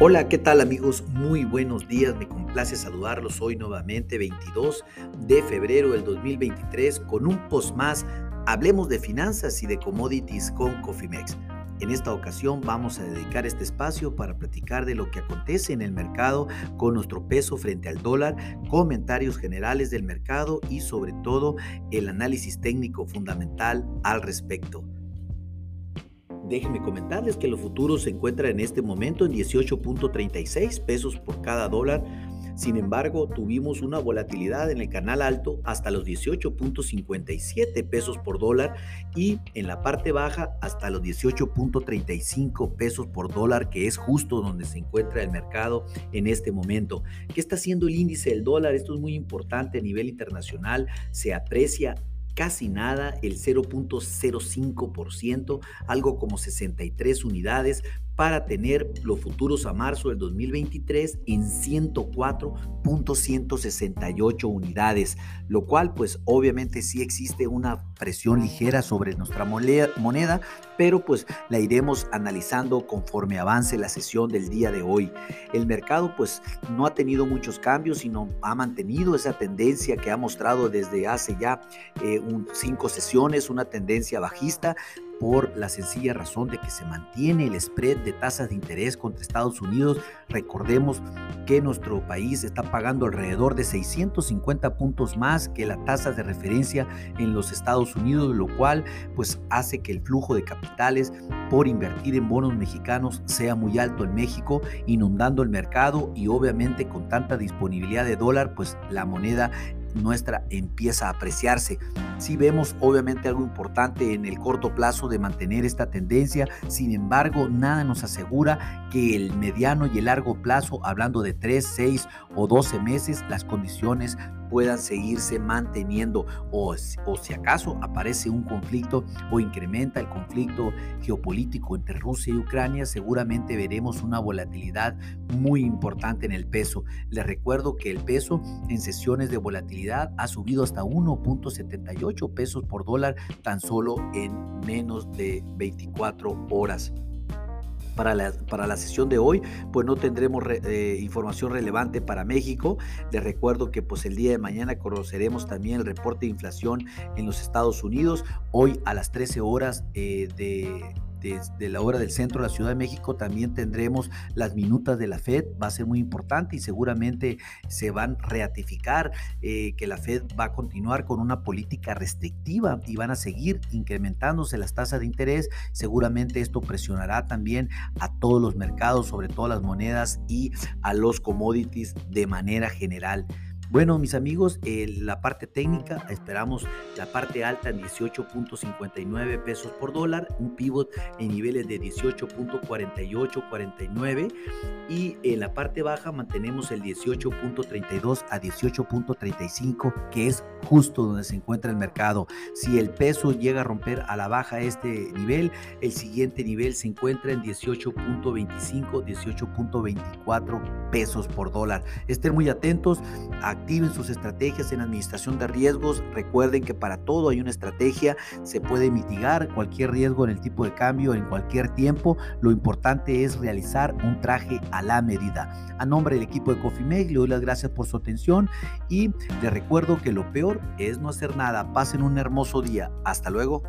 Hola, ¿qué tal amigos? Muy buenos días, me complace saludarlos hoy nuevamente 22 de febrero del 2023 con un post más. Hablemos de finanzas y de commodities con Cofimex. En esta ocasión vamos a dedicar este espacio para platicar de lo que acontece en el mercado con nuestro peso frente al dólar, comentarios generales del mercado y sobre todo el análisis técnico fundamental al respecto. Déjenme comentarles que los futuros se encuentran en este momento en 18.36 pesos por cada dólar. Sin embargo, tuvimos una volatilidad en el canal alto hasta los 18.57 pesos por dólar y en la parte baja hasta los 18.35 pesos por dólar, que es justo donde se encuentra el mercado en este momento. ¿Qué está haciendo el índice del dólar? Esto es muy importante a nivel internacional. Se aprecia casi nada, el 0.05%, algo como 63 unidades, para tener los futuros a marzo del 2023 en 104.168 unidades, lo cual pues obviamente sí existe una presión ligera sobre nuestra moneda, pero pues la iremos analizando conforme avance la sesión del día de hoy. El mercado pues no ha tenido muchos cambios, sino ha mantenido esa tendencia que ha mostrado desde hace ya eh, cinco sesiones, una tendencia bajista, por la sencilla razón de que se mantiene el spread de tasas de interés contra Estados Unidos. Recordemos que nuestro país está pagando alrededor de 650 puntos más que la tasa de referencia en los Estados Unidos, lo cual pues hace que el flujo de capitales por invertir en bonos mexicanos sea muy alto en México, inundando el mercado y obviamente con tanta disponibilidad de dólar, pues la moneda nuestra empieza a apreciarse. Si vemos obviamente algo importante en el corto plazo de mantener esta tendencia, sin embargo nada nos asegura que el mediano y el largo plazo, hablando de 3, 6 o 12 meses, las condiciones puedan seguirse manteniendo o, o si acaso aparece un conflicto o incrementa el conflicto geopolítico entre Rusia y Ucrania, seguramente veremos una volatilidad muy importante en el peso. Les recuerdo que el peso en sesiones de volatilidad ha subido hasta 1.78 pesos por dólar tan solo en menos de 24 horas para la, para la sesión de hoy, pues no tendremos eh, información relevante para México. Les recuerdo que pues el día de mañana conoceremos también el reporte de inflación en los Estados Unidos. Hoy a las 13 horas eh, de desde la hora del centro de la Ciudad de México también tendremos las minutas de la Fed, va a ser muy importante y seguramente se van a reatificar eh, que la Fed va a continuar con una política restrictiva y van a seguir incrementándose las tasas de interés. Seguramente esto presionará también a todos los mercados, sobre todo las monedas y a los commodities de manera general. Bueno, mis amigos, la parte técnica, esperamos la parte alta en 18.59 pesos por dólar, un pivot en niveles de 18.48, 49 y en la parte baja mantenemos el 18.32 a 18.35, que es justo donde se encuentra el mercado. Si el peso llega a romper a la baja este nivel, el siguiente nivel se encuentra en 18.25, 18.24 pesos por dólar. Estén muy atentos a activen sus estrategias en administración de riesgos. Recuerden que para todo hay una estrategia, se puede mitigar cualquier riesgo en el tipo de cambio en cualquier tiempo. Lo importante es realizar un traje a la medida. A nombre del equipo de Cofimeg, le doy las gracias por su atención y les recuerdo que lo peor es no hacer nada. Pasen un hermoso día. Hasta luego.